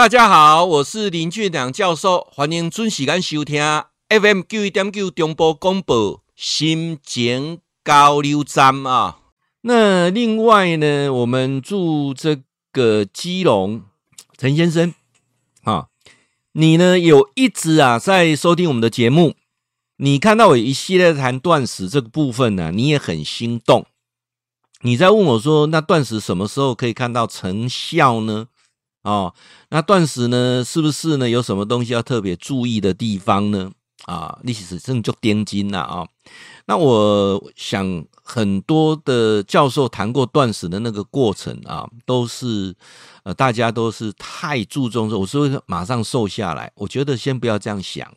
大家好，我是林俊良教授，欢迎准时间收听 FM 九一点九中波广播心情交流站啊。那另外呢，我们祝这个基隆陈先生啊，你呢有一直啊在收听我们的节目，你看到我一系列谈断食这个部分呢、啊，你也很心动。你在问我说，那断食什么时候可以看到成效呢？哦，那断食呢，是不是呢？有什么东西要特别注意的地方呢？啊，历史正就颠金了啊。那我想很多的教授谈过断食的那个过程啊，都是呃，大家都是太注重说，我说马上瘦下来。我觉得先不要这样想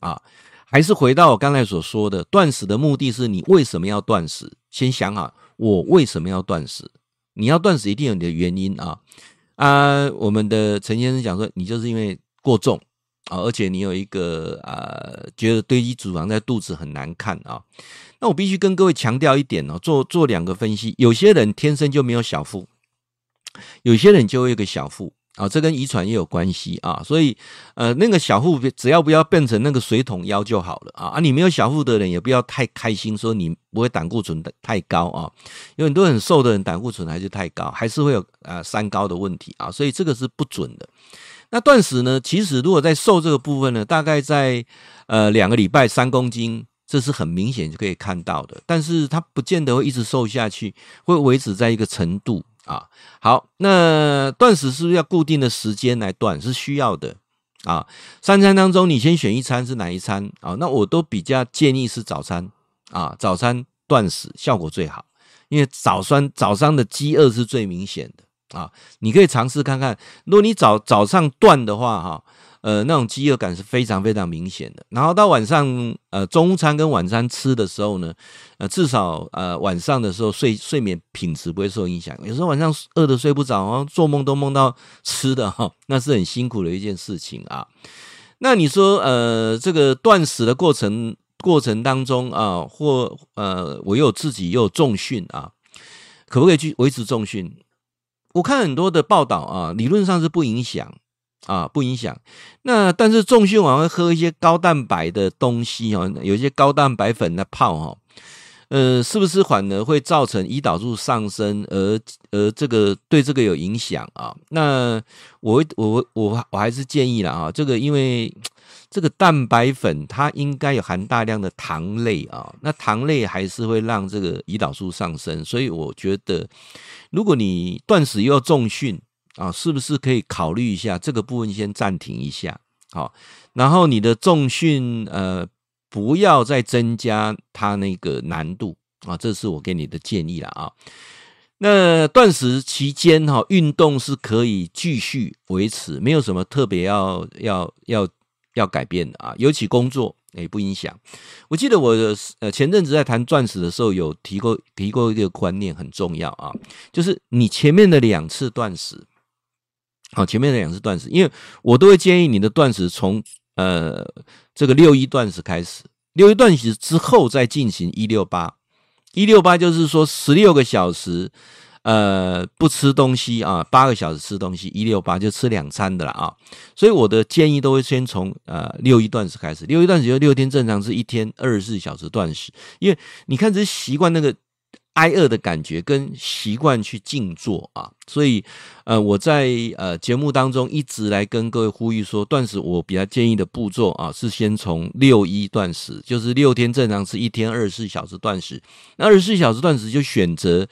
啊，还是回到我刚才所说的，断食的目的是你为什么要断食？先想好，我为什么要断食？你要断食一定有你的原因啊。啊，我们的陈先生讲说，你就是因为过重啊，而且你有一个啊，觉得堆积脂肪在肚子很难看啊。那我必须跟各位强调一点哦，做做两个分析。有些人天生就没有小腹，有些人就会有个小腹。啊，这跟遗传也有关系啊，所以呃，那个小腹只要不要变成那个水桶腰就好了啊。啊，你没有小腹的人也不要太开心，说你不会胆固醇的太高啊。有很多很瘦的人胆固醇还是太高，还是会有呃三高的问题啊。所以这个是不准的。那断食呢，其实如果在瘦这个部分呢，大概在呃两个礼拜三公斤，这是很明显就可以看到的。但是它不见得会一直瘦下去，会维持在一个程度。啊，好，那断食是不是要固定的时间来断？是需要的啊。三餐当中，你先选一餐是哪一餐啊？那我都比较建议是早餐啊，早餐断食效果最好，因为早餐早上的饥饿是最明显的啊。你可以尝试看看，如果你早早上断的话，哈。呃，那种饥饿感是非常非常明显的。然后到晚上，呃，中餐跟晚餐吃的时候呢，呃，至少呃晚上的时候睡睡眠品质不会受影响。有时候晚上饿的睡不着，然后做梦都梦到吃的哈，那是很辛苦的一件事情啊。那你说，呃，这个断食的过程过程当中啊，或呃，我又自己又有重训啊，可不可以去维持重训？我看很多的报道啊，理论上是不影响。啊，不影响。那但是重训完会喝一些高蛋白的东西哦，有一些高蛋白粉的泡哈，呃，是不是反而会造成胰岛素上升，而而这个对这个有影响啊？那我我我我还是建议了啊，这个因为这个蛋白粉它应该有含大量的糖类啊，那糖类还是会让这个胰岛素上升，所以我觉得如果你断食又要重训。啊，是不是可以考虑一下这个部分先暂停一下？好，然后你的重训呃，不要再增加它那个难度啊，这是我给你的建议了啊。那断食期间哈，运动是可以继续维持，没有什么特别要要要要改变的啊。尤其工作也不影响。我记得我呃前阵子在谈断食的时候，有提过提过一个观念很重要啊，就是你前面的两次断食。好，前面的两次断食，因为我都会建议你的断食从呃这个六一断食开始，六一断食之后再进行一六八，一六八就是说十六个小时呃不吃东西啊，八个小时吃东西，一六八就吃两餐的了啊。所以我的建议都会先从呃六一断食开始，六一断食就六天正常是一天二十四小时断食，因为你看这习惯那个。挨饿的感觉跟习惯去静坐啊，所以呃，我在呃节目当中一直来跟各位呼吁说，断食我比较建议的步骤啊，是先从六一断食，就是六天正常是一天二十四小时断食，那二十四小时断食就选择。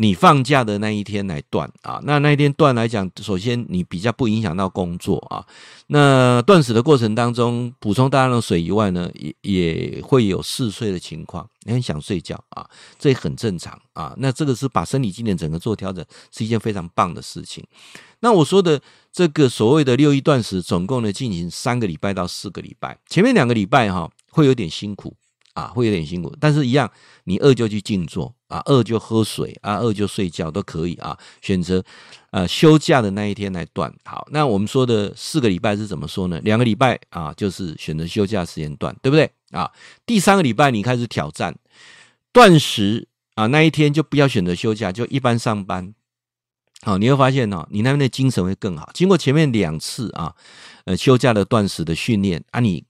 你放假的那一天来断啊，那那一天断来讲，首先你比较不影响到工作啊。那断食的过程当中，补充大量的水以外呢，也也会有嗜睡的情况，你很想睡觉啊，这也很正常啊。那这个是把生理机能整个做调整，是一件非常棒的事情。那我说的这个所谓的六一断食，总共呢进行三个礼拜到四个礼拜，前面两个礼拜哈会有点辛苦。啊，会有点辛苦，但是一样，你饿就去静坐啊，饿就喝水啊，饿就睡觉都可以啊。选择呃休假的那一天来断。好，那我们说的四个礼拜是怎么说呢？两个礼拜啊，就是选择休假时间断，对不对啊？第三个礼拜你开始挑战断食啊，那一天就不要选择休假，就一般上班好，你会发现哦，你那边的精神会更好。经过前面两次啊，呃，休假的断食的训练啊，你。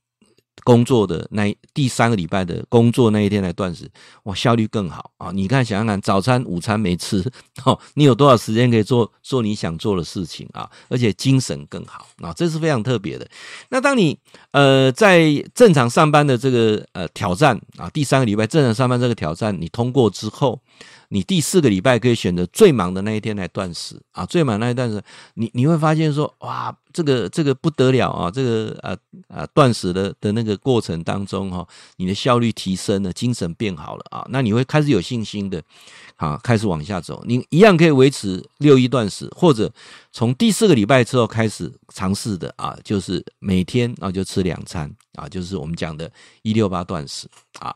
工作的那第三个礼拜的工作那一天来断食，哇，效率更好啊！你看，想想看，早餐、午餐没吃，哦，你有多少时间可以做做你想做的事情啊？而且精神更好啊，这是非常特别的。那当你呃在正常上班的这个呃挑战啊，第三个礼拜正常上班这个挑战你通过之后。你第四个礼拜可以选择最忙的那一天来断食啊，最忙那一段时，你你会发现说，哇，这个这个不得了啊，这个呃呃断食的的那个过程当中哈，你的效率提升了，精神变好了啊，那你会开始有信心的啊，开始往下走，你一样可以维持六一断食，或者从第四个礼拜之后开始尝试的啊，就是每天啊就吃两餐啊，就是我们讲的一六八断食啊。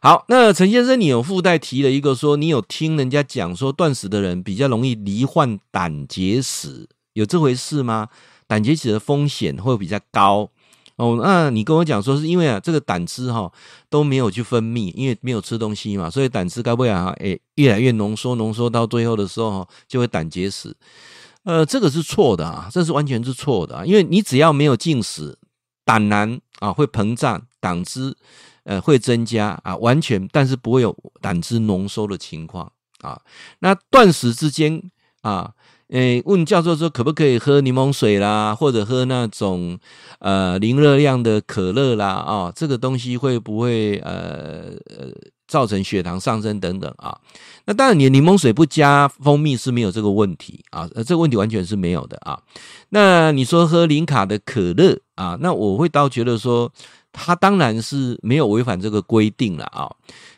好，那陈先生，你有附带提了一个说，你有听人家讲说，断食的人比较容易罹患胆结石，有这回事吗？胆结石的风险会比较高哦。那你跟我讲说，是因为啊，这个胆汁哈都没有去分泌，因为没有吃东西嘛，所以胆汁该不会啊，诶，越来越浓缩，浓缩到最后的时候，就会胆结石。呃，这个是错的啊，这是完全是错的啊，因为你只要没有进食，胆囊啊会膨胀，胆汁。呃，会增加啊，完全，但是不会有胆汁浓缩的情况啊。那断食之间啊，诶，问教授说可不可以喝柠檬水啦，或者喝那种呃零热量的可乐啦啊？这个东西会不会呃呃造成血糖上升等等啊？那当然，你柠檬水不加蜂蜜是没有这个问题啊，呃，这个问题完全是没有的啊。那你说喝零卡的可乐啊，那我会倒觉得说。他当然是没有违反这个规定了啊，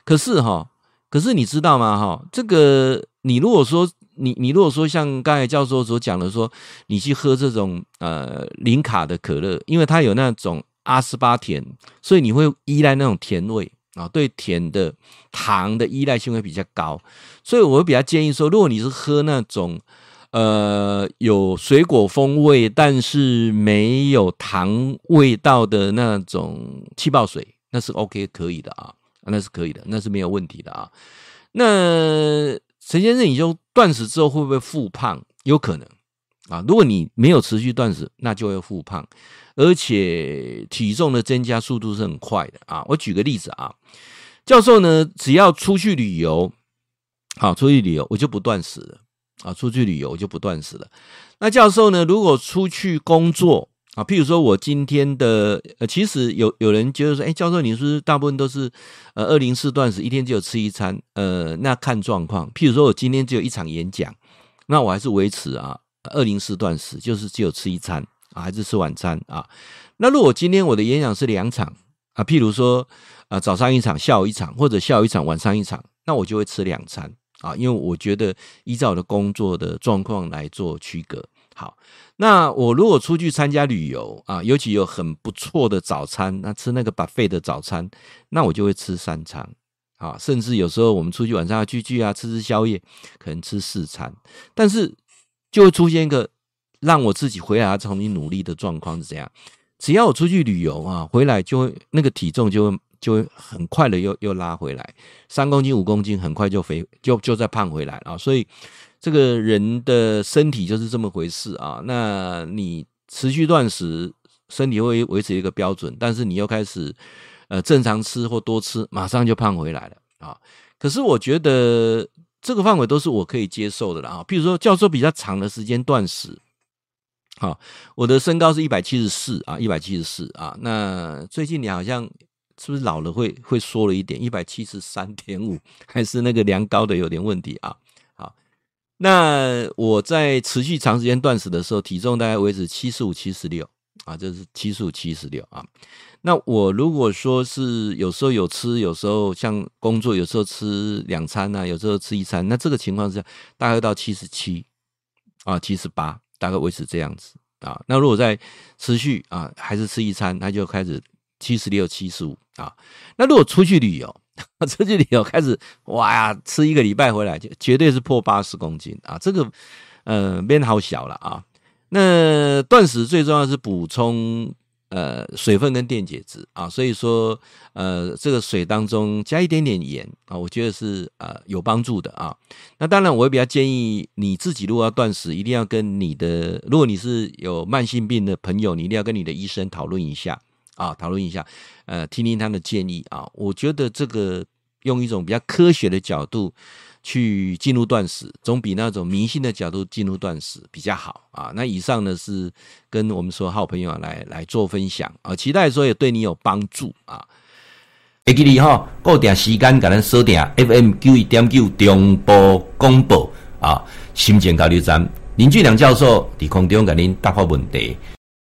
可是哈，可是你知道吗？哈，这个你如果说你你如果说像刚才教授所讲的说，你去喝这种呃零卡的可乐，因为它有那种阿斯巴甜，所以你会依赖那种甜味啊，对甜的糖的依赖性会比较高，所以我会比较建议说，如果你是喝那种。呃，有水果风味，但是没有糖味道的那种气泡水，那是 OK 可以的啊，那是可以的，那是没有问题的啊。那陈先生，你就断食之后会不会复胖？有可能啊。如果你没有持续断食，那就会复胖，而且体重的增加速度是很快的啊。我举个例子啊，教授呢，只要出去旅游，好，出去旅游，我就不断食了。啊，出去旅游就不断食了。那教授呢？如果出去工作啊，譬如说我今天的呃，其实有有人觉得说，哎，教授你是不是大部分都是呃二零四断食，一天只有吃一餐？呃，那看状况。譬如说我今天只有一场演讲，那我还是维持啊二零四断食，就是只有吃一餐啊，还是吃晚餐啊。那如果今天我的演讲是两场啊，譬如说啊早上一场，下午一场，或者下午一场，晚上一场，那我就会吃两餐。啊，因为我觉得依照我的工作的状况来做区隔。好，那我如果出去参加旅游啊，尤其有很不错的早餐，那吃那个 buffet 的早餐，那我就会吃三餐。啊，甚至有时候我们出去晚上要聚聚啊，吃吃宵夜，可能吃四餐。但是就会出现一个让我自己回来重新努力的状况是这样：只要我出去旅游啊，回来就会那个体重就会。就很快的又又拉回来，三公斤五公斤很快就肥就就再胖回来啊，所以这个人的身体就是这么回事啊。那你持续断食，身体会维持一个标准，但是你又开始呃正常吃或多吃，马上就胖回来了啊。可是我觉得这个范围都是我可以接受的了啊。譬如说，教授比较长的时间断食，好，我的身高是一百七十四啊，一百七十四啊。那最近你好像。是不是老了会会缩了一点？一百七十三点五，还是那个量高的有点问题啊？好，那我在持续长时间断食的时候，体重大概维持七十五、七十六啊，就是七十五、七十六啊。那我如果说是有时候有吃，有时候像工作，有时候吃两餐啊，有时候吃一餐，那这个情况下大概到七十七啊、七十八，大概维持这样子啊。那如果在持续啊，还是吃一餐，那就开始。七十六、七十五啊，那如果出去旅游，出去旅游开始哇呀，吃一个礼拜回来就绝对是破八十公斤啊，这个呃变好小了啊。那断食最重要是补充呃水分跟电解质啊，所以说呃这个水当中加一点点盐啊，我觉得是呃有帮助的啊。那当然，我也比较建议你自己如果要断食，一定要跟你的如果你是有慢性病的朋友，你一定要跟你的医生讨论一下啊，讨论一下，呃，听听他的建议啊。我觉得这个用一种比较科学的角度。去进入断食，总比那种迷信的角度进入断食比较好啊。那以上呢是跟我们说好朋友来来做分享啊，期待说也对你有帮助啊。会记得哈，固定时间给咱锁定 FM 九一点九中波广播啊，心情交流站林俊良教授伫空中给您答复问题。